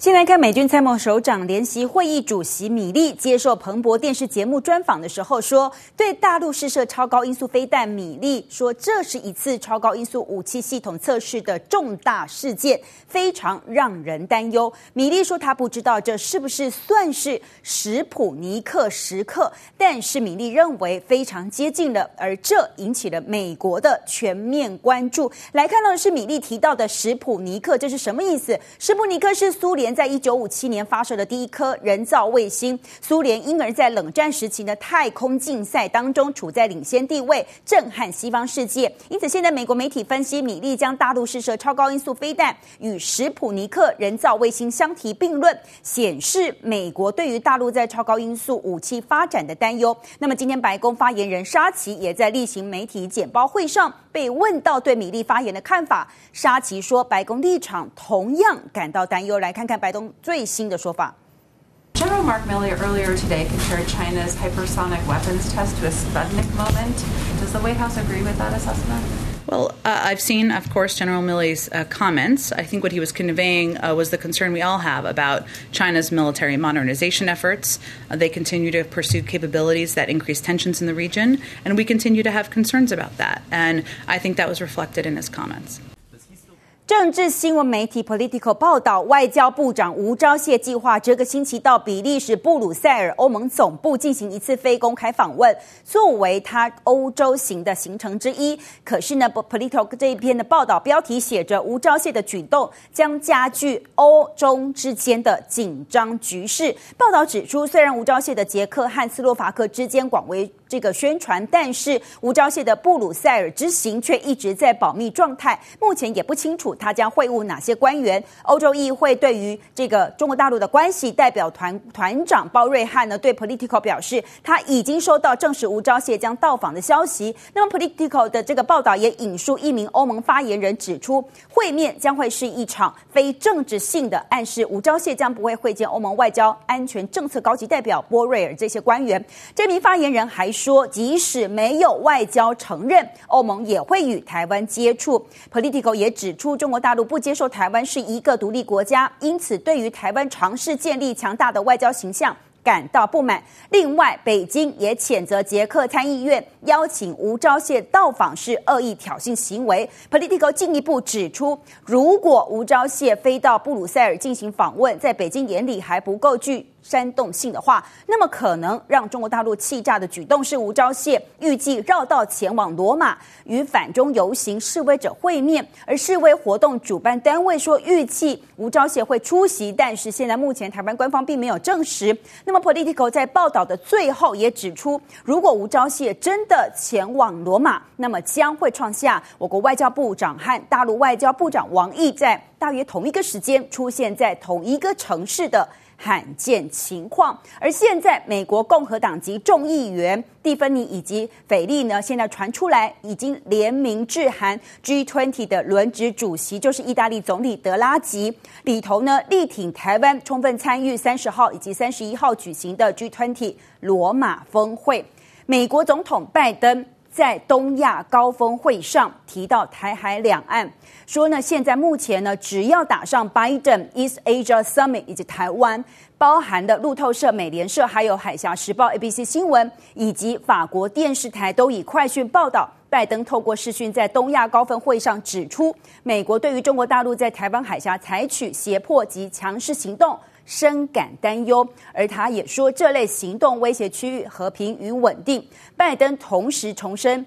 先来看美军参谋首长联席会议主席米利接受彭博电视节目专访的时候说，对大陆试射超高音速飞弹，米利说这是一次超高音速武器系统测试的重大事件，非常让人担忧。米利说他不知道这是不是算是史普尼克时刻，但是米利认为非常接近了，而这引起了美国的全面关注。来看到的是米利提到的史普尼克，这是什么意思？史普尼克是苏联。在一九五七年发射的第一颗人造卫星，苏联因而在冷战时期的太空竞赛当中处在领先地位，震撼西方世界。因此，现在美国媒体分析，米利将大陆试射超高音速飞弹与史普尼克人造卫星相提并论，显示美国对于大陆在超高音速武器发展的担忧。那么，今天白宫发言人沙奇也在例行媒体简报会上被问到对米利发言的看法，沙奇说，白宫立场同样感到担忧。来看看。白东最新的说法。General Mark Milley earlier today compared China's hypersonic weapons test to a Sputnik moment. Does the White House agree with that assessment? Well, uh, I've seen, of course, General Milley's uh, comments. I think what he was conveying uh, was the concern we all have about China's military modernization efforts. Uh, they continue to pursue capabilities that increase tensions in the region, and we continue to have concerns about that. And I think that was reflected in his comments. 政治新闻媒体 Political 报道，外交部长吴钊燮计划这个星期到比利时布鲁塞尔欧盟总部进行一次非公开访问，作为他欧洲行的行程之一。可是呢，Political 这一篇的报道标题写着“吴钊燮的举动将加剧欧中之间的紧张局势”。报道指出，虽然吴钊燮的捷克和斯洛伐克之间广为这个宣传，但是吴钊燮的布鲁塞尔之行却一直在保密状态，目前也不清楚。他将会晤哪些官员？欧洲议会对于这个中国大陆的关系代表团团长包瑞汉呢，对 Politico 表示，他已经收到证实吴钊燮将到访的消息。那么 Politico 的这个报道也引述一名欧盟发言人指出，会面将会是一场非政治性的，暗示吴钊燮将不会会见欧盟外交安全政策高级代表波瑞尔这些官员。这名发言人还说，即使没有外交承认，欧盟也会与台湾接触。Politico 也指出中。国大陆不接受台湾是一个独立国家，因此对于台湾尝试建立强大的外交形象感到不满。另外，北京也谴责捷克参议院邀请吴钊燮到访是恶意挑衅行为。Politico 进一步指出，如果吴钊燮飞到布鲁塞尔进行访问，在北京眼里还不够具煽动性的话，那么可能让中国大陆气炸的举动是吴钊燮预计绕道前往罗马与反中游行示威者会面，而示威活动主办单位说预计吴钊燮会出席，但是现在目前台湾官方并没有证实。那么 Politico 在报道的最后也指出，如果吴钊燮真的前往罗马，那么将会创下我国外交部长和大陆外交部长王毅在大约同一个时间出现在同一个城市的。罕见情况，而现在美国共和党籍众议员蒂芬尼以及斐利呢，现在传出来已经联名致函 G20 的轮值主席，就是意大利总理德拉吉，里头呢力挺台湾充分参与三十号以及三十一号举行的 G20 罗马峰会。美国总统拜登。在东亚高峰会上提到台海两岸，说呢，现在目前呢，只要打上 Biden East Asia Summit 以及台湾，包含的路透社、美联社，还有海峡时报、ABC 新闻以及法国电视台都以快讯报道，拜登透过视讯在东亚高峰会上指出，美国对于中国大陆在台湾海峡采取胁迫及强势行动。深感担忧，而他也说，这类行动威胁区域和平与稳定。拜登同时重申，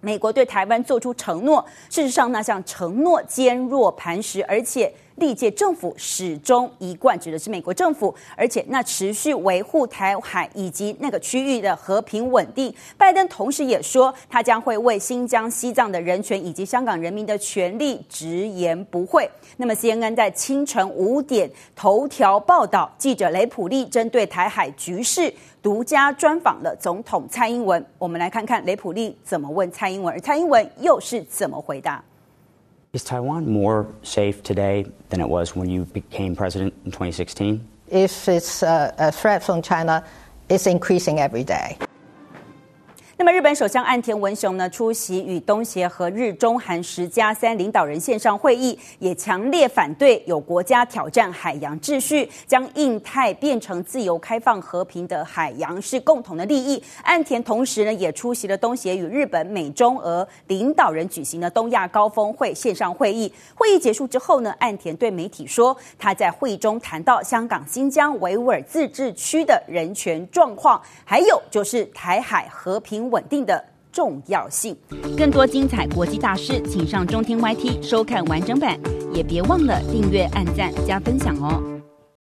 美国对台湾做出承诺，事实上那项承诺坚若磐石，而且。历届政府始终一贯指的是美国政府，而且那持续维护台海以及那个区域的和平稳定。拜登同时也说，他将会为新疆、西藏的人权以及香港人民的权利直言不讳。那么，CNN 在清晨五点头条报道，记者雷普利针对台海局势独家专访了总统蔡英文。我们来看看雷普利怎么问蔡英文，而蔡英文又是怎么回答。Is Taiwan more safe today than it was when you became president in 2016? If it's a, a threat from China, it's increasing every day. 那么，日本首相岸田文雄呢，出席与东协和日中韩十加三领导人线上会议，也强烈反对有国家挑战海洋秩序，将印太变成自由、开放、和平的海洋是共同的利益。岸田同时呢，也出席了东协与日本、美、中、俄领导人举行的东亚高峰会线上会议。会议结束之后呢，岸田对媒体说，他在会议中谈到香港、新疆维吾尔自治区的人权状况，还有就是台海和平。稳定的重要性。更多精彩国际大师，请上中天 YT 收看完整版，也别忘了订阅、按赞、加分享哦。